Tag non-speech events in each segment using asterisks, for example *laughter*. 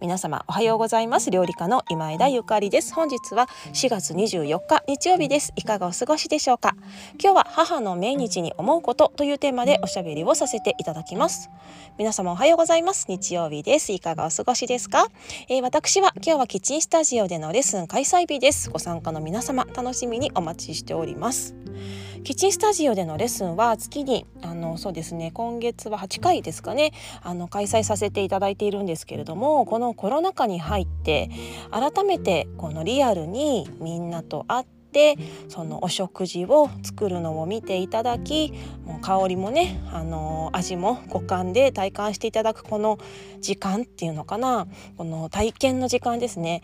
皆様おはようございます。料理家の今枝ゆかりです。本日は4月24日日曜日です。いかがお過ごしでしょうか？今日は母の命日に思うことというテーマでおしゃべりをさせていただきます。皆様おはようございます。日曜日です。いかがお過ごしですか、えー、私は今日はキッチンスタジオでのレッスン開催日です。ご参加の皆様楽しみにお待ちしております。キッチンスタジオでのレッスンは月にあのそうですね今月は8回ですかねあの開催させていただいているんですけれどもこのコロナ禍に入って改めてこのリアルにみんなと会ってそのお食事を作るのを見ていただきもう香りもねあの味も五感で体感していただくこの時間っていうのかなこの体験の時間ですね。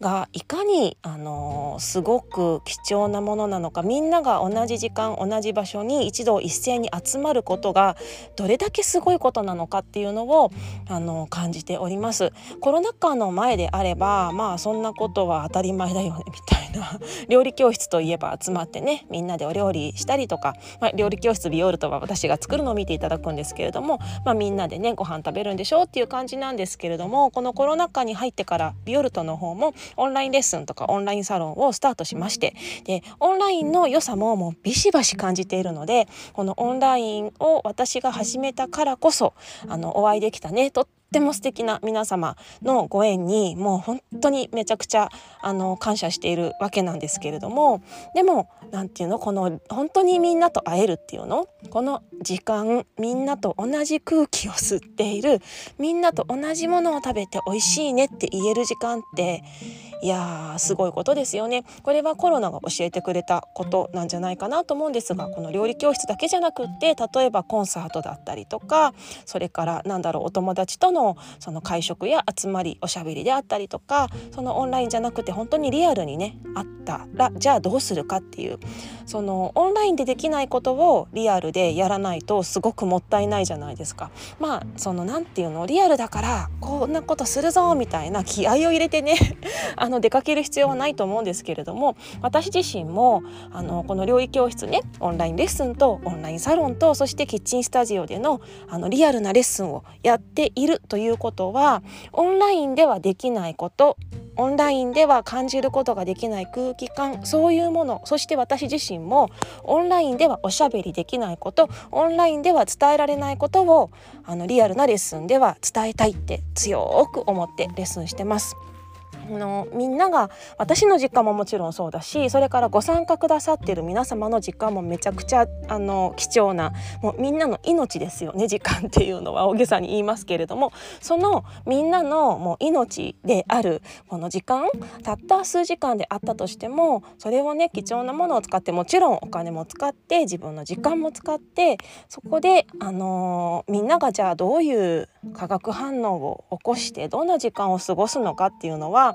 がいかにあのすごく貴重なものなのかみんなが同じ時間同じ場所に一度一斉に集まることがどれだけすごいことなのかっていうのをあの感じております。コロナ禍の前であればまあそんなことは当たり前だよねみたいな料理教室といえば集まってねみんなでお料理したりとか、まあ、料理教室ビオルトは私が作るのを見ていただくんですけれども、まあ、みんなでねご飯食べるんでしょうっていう感じなんですけれどもこのコロナ禍に入ってからビオルトの方もオンラインレッスンとかオンラインサロンをスタートしましてでオンラインの良さももうビシバシ感じているのでこのオンラインを私が始めたからこそあのお会いできたねとても素敵な皆様のご縁にもう本当にめちゃくちゃあの感謝しているわけなんですけれどもでも何て言うのこの本当にみんなと会えるっていうの？この時間みんなと同じ空気を吸っているみんなと同じものを食べて美味しいねって言える時間っていやーすごいことですよねこれはコロナが教えてくれたことなんじゃないかなと思うんですがこの料理教室だけじゃなくって例えばコンサートだったりとかそれからなんだろうお友達とのその会食や集まりおしゃべりであったりとかそのオンラインじゃなくて本当にリアルにねあったらじゃあどうするかっていうそのオンラインでできないことをリアルでやらないとすごくもったいないじゃないですか。まあその何て言うのリアルだからこんなことするぞみたいな気合を入れてねあの出かける必要はないと思うんですけれども私自身もあのこの料理教室ねオンラインレッスンとオンラインサロンとそしてキッチンスタジオでのあのリアルなレッスンをやっているということはオンラインではできないことオンラインでは感じることができない空気感そういうものそして私自身もオンラインではおしゃべりできないことオンラインでは伝えられないことをあのリアルなレッスンでは伝えたいって強く思ってレッスンしてます。のみんなが私の実家ももちろんそうだしそれからご参加くださってる皆様の実感もめちゃくちゃあの貴重なもうみんなの命ですよね時間っていうのは大げさに言いますけれども。そのみんなのもう命であるこの時間たった数時間であったとしてもそれをね貴重なものを使ってもちろんお金も使って自分の時間も使ってそこで、あのー、みんながじゃあどういう化学反応を起こしてどんな時間を過ごすのかっていうのは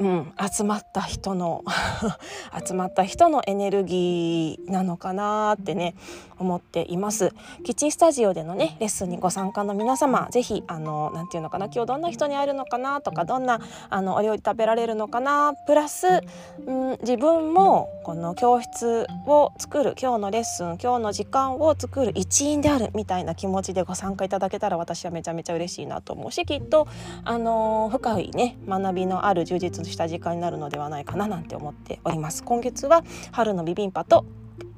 うん、集まった人の *laughs* 集まった人のエネルギーなのかなってね思っています。キッチンスタジオでのねレッスンにご参加の皆様ぜひあのなんていうのかな今日どんな人に会えるのかなとかどんなあのお料理食べられるのかなプラス、うん、自分もこの教室を作る今日のレッスン今日の時間を作る一員であるみたいな気持ちでご参加いただけたら私はめちゃめちゃ嬉しいなと思うしきっとあの深いね学びのある充実した時間になるのではないかななんて思っております。今月は春のビビンパと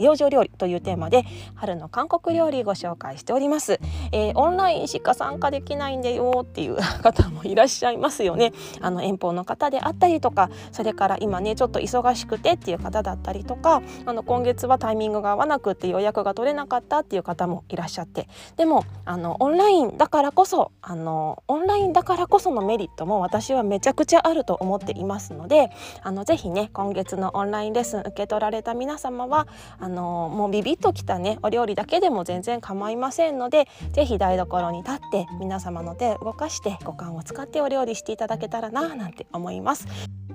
養生料理というテーマで春の韓国料理ご紹介しております、えー、オンラインしか参加できないんだよっていう方もいらっしゃいますよね。あの遠方の方であったりとかそれから今ねちょっと忙しくてっていう方だったりとかあの今月はタイミングが合わなくって予約が取れなかったっていう方もいらっしゃって。でもあのオンラインだからこそあのオンラインだからこそのメリットも私はめちゃくちゃあると思っていますのであのぜひね今月のオンラインレッスン受け取られた皆様はあののもうビビッときたねお料理だけでも全然構いませんので是非台所に立って皆様の手を動かして五感を使ってお料理していただけたらななんて思います。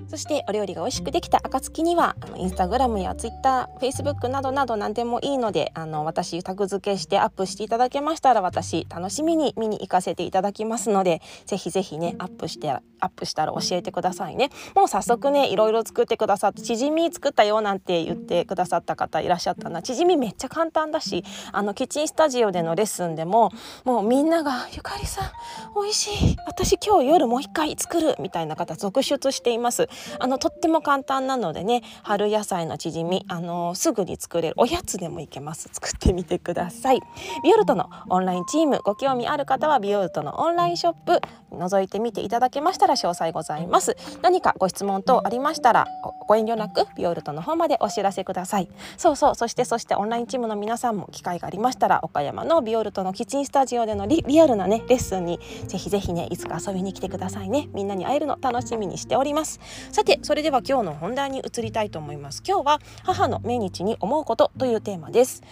そしてお料理が美味しくできた暁にはあのインスタグラムやツイッターフェイスブックなどなど何でもいいのであの私タグ付けしてアップしていただけましたら私楽しみに見に行かせていただきますのでぜひぜひねアップしてアップしたら教えてくださいねもう早速ねいろいろ作ってくださってチヂミ作ったよなんて言ってくださった方いらっしゃったなチヂミめっちゃ簡単だしあのキッチンスタジオでのレッスンでももうみんなが「ゆかりさん美味しい。私今日夜もう一回作る」みたいな方続出しています。あのとっても簡単なのでね春野菜のチヂミあのすぐに作れる。おやつでもいけます。作ってみてください。ビオルトのオンラインチームご興味ある方はビオルトのオンラインショップ覗いてみていただけましたら詳細ございます。何かご質問等ありましたらご遠慮なくビオルトの方までお知らせください。そうそう。そしてそしてオンラインチームの皆さんも機会がありましたら岡山のビオルトのキッチンスタジオでのリリアルなねレッスンにぜひぜひねいつか遊びに来てくださいね。みんなに会えるの楽しみにしております。さてそれでは今日の本題に移りたいと思います。今日は母の命日に思うことというテーマです。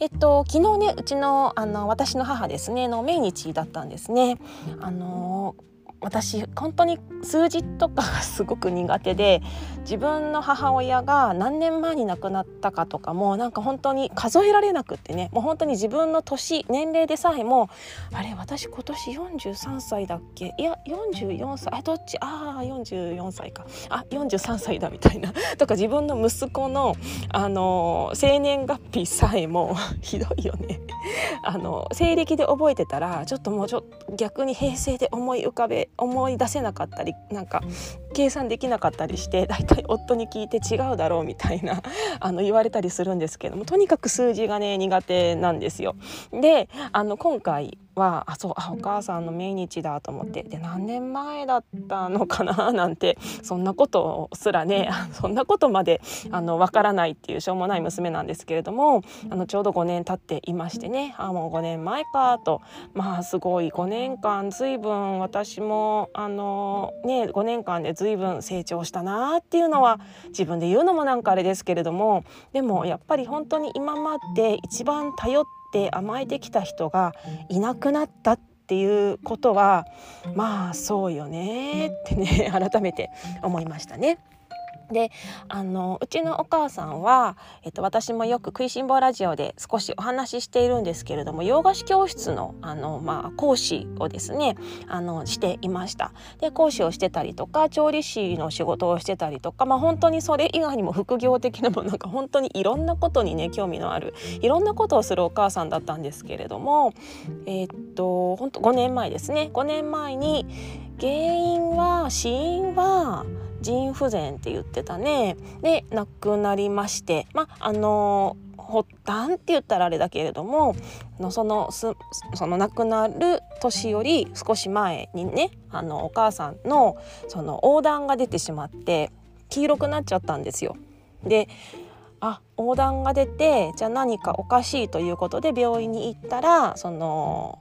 えっと昨日ねうちのあの私の母ですねの命日だったんですね。あの私本当に数字とかがすごく苦手で自分の母親が何年前に亡くなったかとかもなんか本当に数えられなくってねもう本当に自分の年年齢でさえもあれ私今年43歳だっけ？いや44歳。あどっち？ああ44歳か。あ43歳だみたいな。*laughs* とか自分の息子のあの生年月日さえも *laughs* ひどいよね。あの西暦で覚えてたらちょっともうちょ逆に平成で思い浮かべ思い出せなかったりなんか計算できなかったりして *laughs* 大体夫に聞いて違うだろうみたいな *laughs* あの言われたりするんですけどもとにかく数字がね苦手なんですよ。であの今回はあそうあお母さんの命日だと思ってで何年前だったのかな *laughs* なんてそんなことすらねそんなことまであの分からないっていうしょうもない娘なんですけれどもあのちょうど5年経っていましてねあもう5年前かと。まあすごい5年間随分私もあのね5年間で随分成長したなっていうのは自分で言うのもなんかあれですけれどもでもやっぱり本当に今まで一番頼ってって甘えてきた人がいなくなったっていうことはまあそうよねってね改めて思いましたね。であのうちのお母さんは、えっと、私もよく「食いしん坊ラジオ」で少しお話ししているんですけれども洋菓子教室のあの、まあ、講師をですねあのしていました。で講師をしてたりとか調理師の仕事をしてたりとか、まあ、本当にそれ以外にも副業的なものが本当にいろんなことにね興味のあるいろんなことをするお母さんだったんですけれどもえ、っと本当5年前ですね5年前に原因は死因は腎不全って言ってたねで亡くなりましてまああの発端って言ったらあれだけれどものそのその亡くなる年より少し前にねあのお母さんのその横断が出てしまって黄色くなっちゃったんですよ。であ横断が出てじゃあ何かおかしいということで病院に行ったらその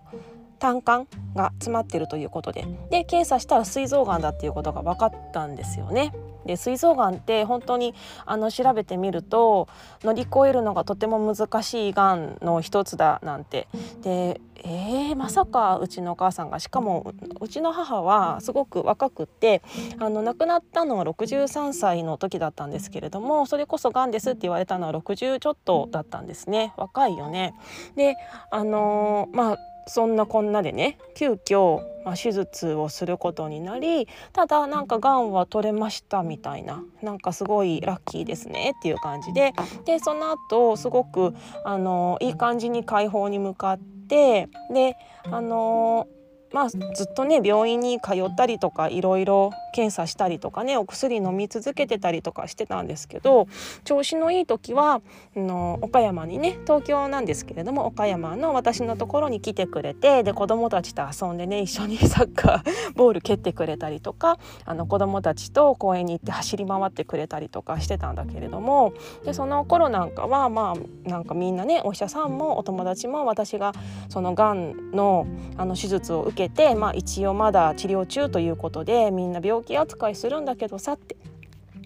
胆管が詰まってるということでで検査したら膵臓がんだっていうことが分かったんですよね。で膵臓がんって本当にあの調べてみると乗り越えるのがとても難しいがんの一つだなんてでえー、まさかうちのお母さんがしかもうちの母はすごく若くってあの亡くなったのは63歳の時だったんですけれどもそれこそがんですって言われたのは60ちょっとだったんですね若いよね。であのー、まあそんなこんなでね急遽まあ、手術をすることになりただなんかがんは取れましたみたいななんかすごいラッキーですねっていう感じででその後すごくあのいい感じに解放に向かってであのまあ、ずっとね病院に通ったりとかいろいろ検査したりとかねお薬飲み続けてたりとかしてたんですけど調子のいい時はの岡山にね東京なんですけれども岡山の私のところに来てくれてで子供たちと遊んでね一緒にサッカー *laughs* ボール蹴ってくれたりとかあの子供たちと公園に行って走り回ってくれたりとかしてたんだけれどもでその頃なんかはまあなんかみんなねお医者さんもお友達も私がそのがんのあの手術を受けて、まあ、一応まだ治療中ということでみんな病気扱いするんだけどさって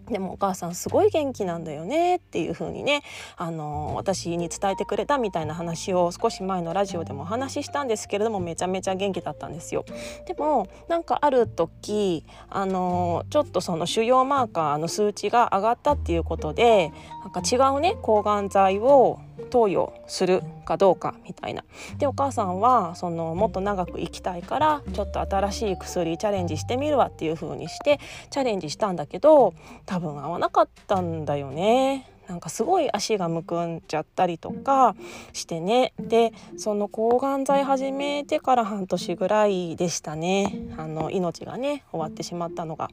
でもお母さんすごい元気なんだよねっていう風にね、あの私に伝えてくれたみたいな話を少し前のラジオでもお話ししたんですけれどもめちゃめちゃ元気だったんですよ。でもなんかある時、あのちょっとその腫瘍マーカーの数値が上がったっていうことでなんか違うね抗がん剤を投与するかどうかみたいな。でお母さんはそのもっと長く生きたいからちょっと新しい薬チャレンジしてみるわっていう風にしてチャレンジしたんだけど多分合わなかったんだよね。なんかすごい足がむくんじゃったりとかしてねでその抗がん剤始めてから半年ぐらいでしたねあの命がね終わってしまったのが。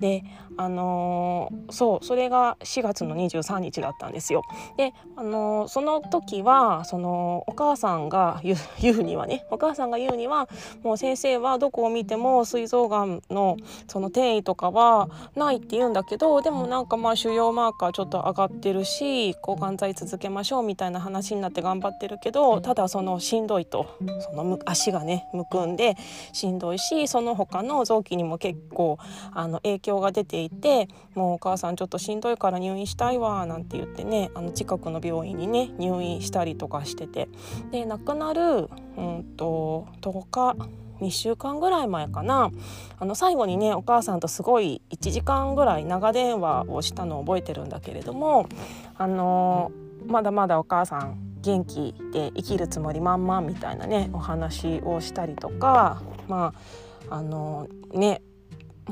であのー、そうそれが4月の23日だったんですよ。で、あのー、その時はそのお母さんが言うにはねお母さんが言うにはもう先生はどこを見ても膵臓がんのその転移とかはないって言うんだけどでもなんかまあ腫瘍マーカーちょっと上がってるし抗がん剤続けましょうみたいな話になって頑張ってるけどただそのしんどいとその足がねむくんでしんどいしその他の臓器にも結構あの影響響が出ていてもうお母さんちょっとしんどいから入院したいわなんて言ってねあの近くの病院にね入院したりとかしてて。で亡くなる、うんと、10日2週間ぐらい前かな。あの最後にねお母さんとすごい1時間ぐらい長電話をしたのを覚えてるんだけれどもあのまだまだお母さん元気で生きるつもり満々みたいなねお話をしたりとかまああのね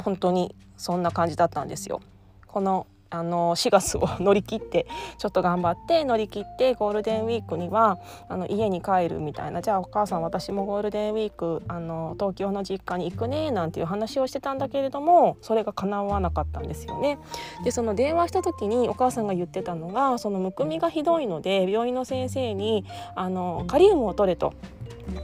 本当にそんな感じだったんですよ。このあの4月を *laughs* 乗り切ってちょっと頑張って乗り切ってゴールデンウィークにはあの家に帰るみたいなじゃあお母さん私もゴールデンウィークあの東京の実家に行くねなんていう話をしてたんだけれどもそれが叶わなかったんですよね。でその電話した時にお母さんが言ってたのがそのむくみがひどいので病院の先生にあのカリウムを取れと。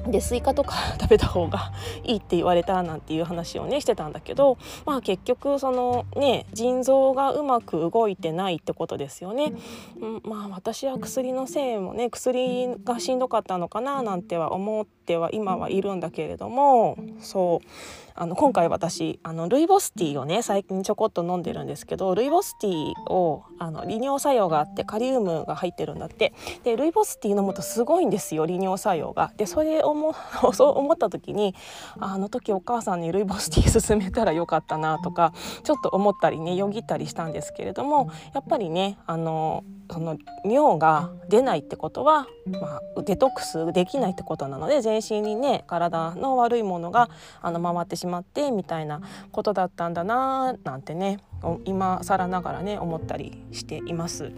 でスイカとか *laughs* 食べた方がいいって言われたなんていう話をねしてたんだけどまあ結局そのね腎臓がうまく動いてないってことですよね。うん、まあ私は薬のせいもね薬がしんどかったのかななんては思っては今はいるんだけれどもそうあの今回私あのルイボスティーをね最近ちょこっと飲んでるんですけどルイボスティーをあの利尿作用があってカリウムが入ってるんだってでルイボスティー飲むとすごいんですよ利尿作用が。でそれ思 *laughs* そう思った時にあの時お母さんにルイボスティー勧めたらよかったなとかちょっと思ったりねよぎったりしたんですけれどもやっぱりねあのその尿が出ないってことは、まあ、デトックスできないってことなので全身にね体の悪いものがあの回ってしまってみたいなことだったんだななんてね今更ながらね思ったりしています。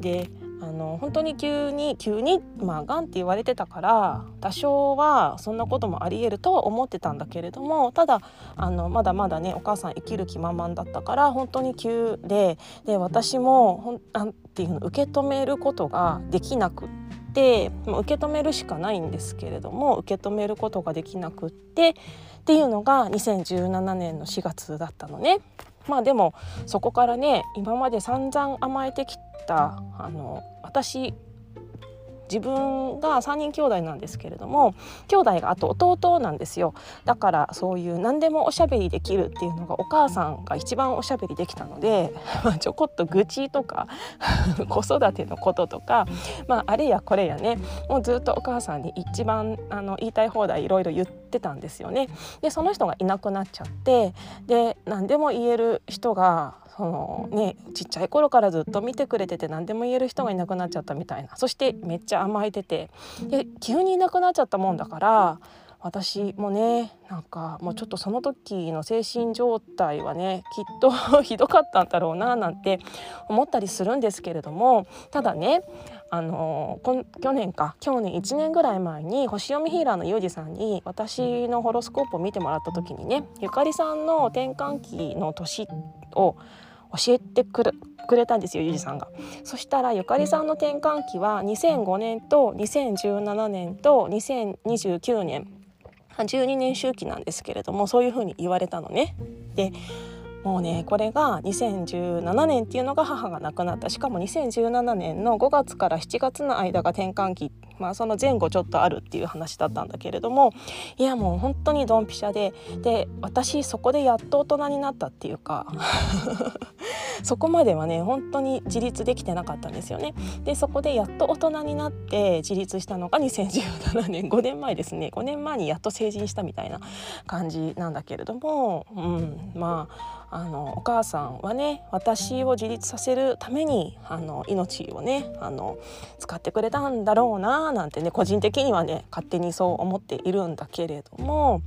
であの本当に急に急にまあがんって言われてたから多少はそんなこともありえるとは思ってたんだけれどもただあのまだまだねお母さん生きる気満々だったから本当に急でで私もほんなんていうの受け止めることができなくって。受け止めるしかないんですけれども受け止めることができなくってっていうのが2017年の4月だったのね。まあでもそこからね今まで散々甘えてきたあの私自分が3人兄弟なんですけれども兄弟があと弟なんですよだからそういう何でもおしゃべりできるっていうのがお母さんが一番おしゃべりできたので、*laughs* ま、ちょこっと愚痴とか *laughs* 子育てのこととか、まあ、あれやこれやねもうずっとお母さんに一番あの言いたい放題いろいろ言ってたんですよね。でその人がいなくなっちゃってで何でも言える人がそのねちっちゃい頃からずっと見てくれてて何でも言える人がいなくなっちゃったみたいな。そしてめっちゃ甘えてて。急にいなくなっちゃったもんだから私もねなんかもうちょっとその時の精神状態はねきっと *laughs* ひどかったんだろうななんて思ったりするんですけれどもただねあの去年か去年1年ぐらい前に星読みヒーラーのユージさんに私のホロスコープを見てもらった時にねゆかりさんの転換期の年を教えてくるくれたんですよゆじさんが。そしたらゆかりさんの転換期は2005年と2017年と2029年12年周期なんですけれどもそういうふうに言われたのね。でもうねこれが2017年っていうのが母が亡くなったしかも2017年の5月から7月の間が転換期まあその前後ちょっとあるっていう話だったんだけれどもいやもう本当にドンピシャでで私そこでやっと大人になったっていうか *laughs* そこまではね本当に自立できてなかったんですよね。でそこでやっと大人になって自立したのが2017年5年前ですね5年前にやっと成人したみたいな感じなんだけれども、うん、まああのお母さんはね私を自立させるためにあの命をねあの使ってくれたんだろうななんてね個人的にはね勝手にそう思っているんだけれども、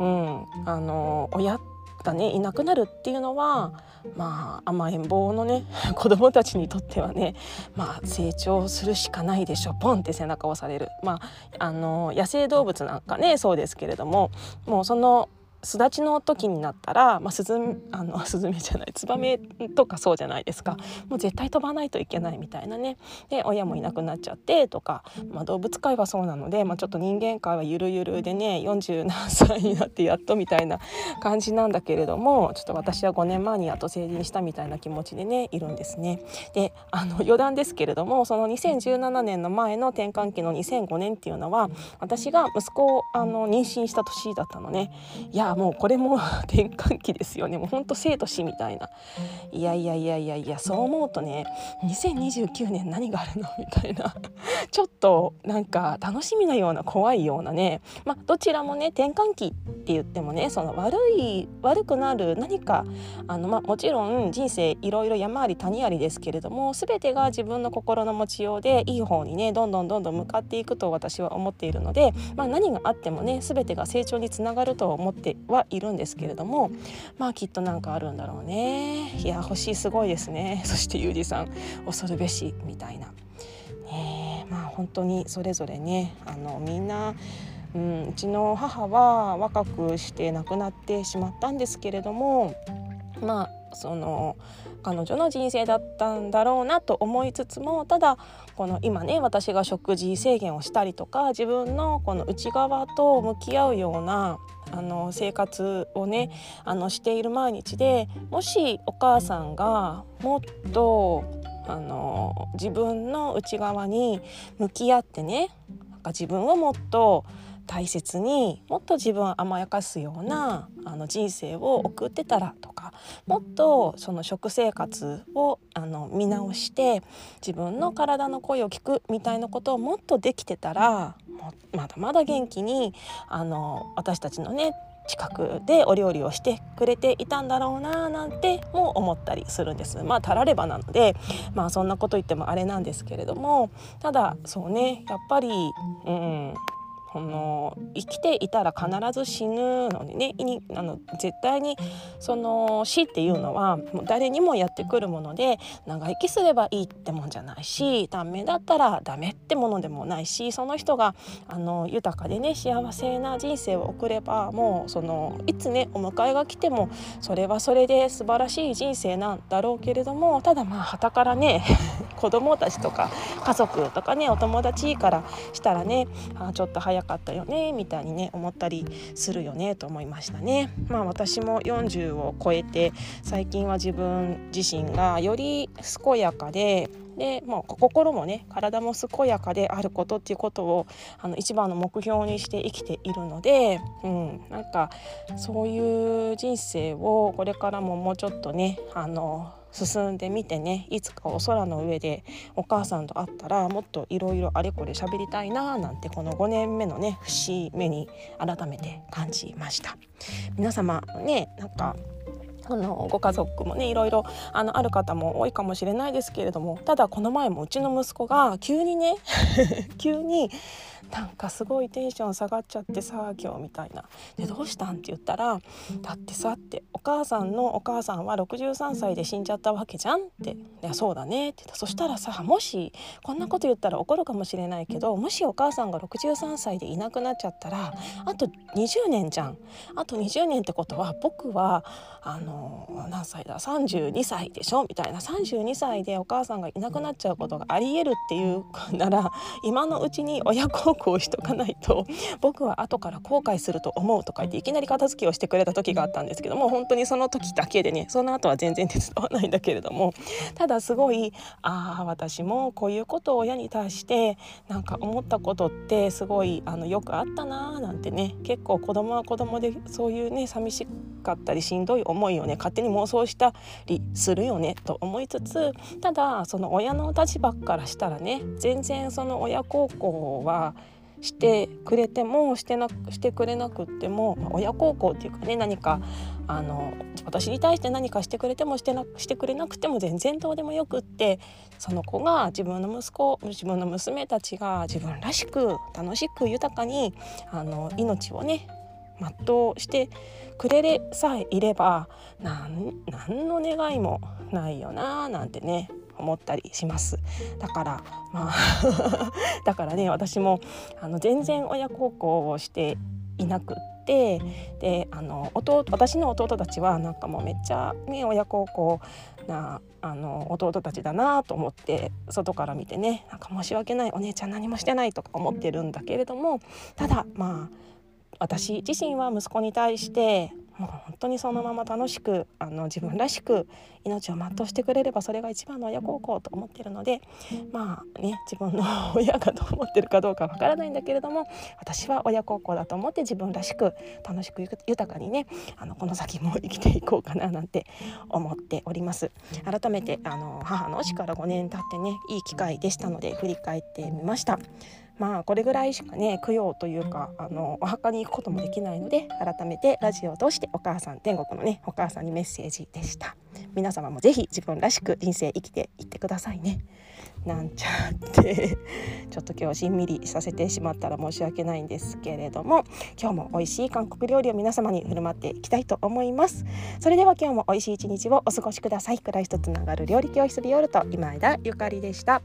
うん、あの親がねいなくなるっていうのはまあ甘えん坊のね *laughs* 子供たちにとってはねまあ成長するしかないでしょポンって背中を押される。まああの野生動物なんかねそうですけれどももうその巣立ちの時になったら、まあ、スズあのスズメじゃないツバメとかそうじゃないですかもう絶対飛ばないといけないみたいなねで親もいなくなっちゃってとか、まあ、動物界はそうなので、まあ、ちょっと人間界はゆるゆるでね40何歳になってやっとみたいな感じなんだけれどもちょっと私は5年前にやっと成人したみたいな気持ちでねいるんですね。であの余談ですけれどもその2017年の前の転換期の2005年っていうのは私が息子をあの妊娠した年だったのね。いやもうこれも転換期ですよね。もうほんと生と死みたいな。いやいやいやいやいやそう思うとね2029年何があるの？みたいな。*laughs* ちょっとなんか楽しみなような怖いようなね。まあどちらもね転換期って言ってもねその悪い悪くなる何かあの、まあ、もちろん人生いろいろ山あり谷ありですけれども全てが自分の心の持ちようでいい方にねどんどんどんどん向かっていくと私は思っているので、まあ、何があってもね全てが成長につながると思ってはいるんですけれどもまあきっとなんかあるんだろうねいや星すごいですねそしてゆうじさん恐るべしみたいな。ねまあ本当にそれぞれねあのみんなうん、うちの母は若くして亡くなってしまったんですけれどもまあその彼女の人生だったんだろうなと思いつつもただこの今ね私が食事制限をしたりとか自分のこの内側と向き合うようなあの生活をねあのしている毎日でもしお母さんがもっとあの自分の内側に向き合ってねなんか自分をもっと大切にもっと自分を甘やかすようなあの人生を送ってたらとかもっとその食生活をあの見直して自分の体の声を聞くみたいなことをもっとできてたらまだまだ元気にあの私たちのね近くでお料理をしてくれていたんだろうななんても思ったりするんです。まあたらればなのでまあそんなこと言ってもあれなんですけれどもただそうねやっぱりうんこの生きていたら必ず死ぬのでね。あの絶対にその死っていうのはもう誰にもやってくるもので長生きすればいいってもんじゃないし短命だったらダメってものでもないしその人があの豊かでね幸せな人生を送ればもうそのいつねお迎えが来てもそれはそれで素晴らしい人生なんだろうけれどもただまあ傍からね *laughs* 子供たちとか家族とかねお友達からしたらねあちょっと早くかったよねみたいにね思ったりするよねと思いましたね。まあ私も40を超えて最近は自分自身がより健やかでで、まあ、心もね体も健やかであることっていうことをあの一番の目標にして生きているので、うん、なんかそういう人生をこれからももうちょっとねあの進んでみてね。いつかお空の上でお母さんと会ったらもっといろいろあれこれ喋りたいななんてこの5年目のね節目に改めて感じました。皆様ねなんかあのご家族もねいろいろあのある方も多いかもしれないですけれどもただこの前もうちの息子が急にね *laughs* 急になんかすごいテンション下がっちゃってさ今日みたいな。でどうしたんって言ったら「だってさ」って「お母さんのお母さんは63歳で死んじゃったわけじゃん」って「いやそうだね」って言った。そしたらさもしこんなこと言ったら怒るかもしれないけどもしお母さんが63歳でいなくなっちゃったらあと20年じゃん。あと20年ってことは僕はあの何歳だ？32歳でしょ？みたいな。32歳でお母さんがいなくなっちゃうことがありえるっていうなら今のうちに親孝行しとかないと僕は後から後悔すると思うとか言っていきなり片付けをしてくれた時があったんですけども本当にその時だけでねその後は全然手伝わないんだけれどもただすごいああ私もこういうことを親に対してなんか思ったことってすごいあのよくあったなーなんてね結構子供は子供でそういうね寂しかったりしんどい思いをね勝手に妄想したりするよねと思いつつただその親の立場からしたらね全然その親孝行はしてくれてもしてなしてくれなくっても、まあ、親孝行っていうかね何かあの私に対して何かしてくれてもしてなしてくれなくても全然どうでもよくってその子が自分の息子自分の娘たちが自分らしく楽しく豊かにあの命をね全うしてくれれさえいれば何の願いもないよななんてね。思ったりします。だからまあ *laughs* だからね私もあの全然親孝行をしていなくってであの弟私の弟たちはなんかもうめっちゃ、ね、親孝行なあの弟たちだなと思って外から見てねなんか申し訳ないお姉ちゃん何もしてないとか思ってるんだけれどもただまあ私自身は息子に対してもう本当にそのまま楽しくあの自分らしく命を全うしてくれればそれが一番の親孝行と思ってるのでまあね自分の親がどう思ってるかどうかわからないんだけれども私は親孝行だと思って自分らしく楽しく豊かにねあのこの先も生きていこうかななんて思っております。改めてあの母の死から5年経ってねいい機会でしたので振り返ってみました。まあこれぐらいしかね供養というかあのお墓に行くこともできないので改めてラジオを通してお母さん天国のねお母さんにメッセージでした。皆様もぜひ自分らしく人生生きていってくださいね。なんちゃって。*laughs* ちょっと今日しんみりさせてしまったら申し訳ないんですけれども今日も美味しい韓国料理を皆様に振る舞っていきたいと思います。それでは今日も美味しい一日をお過ごしください。暮らしとつながる料理教室ビオルと今枝ゆかりでした。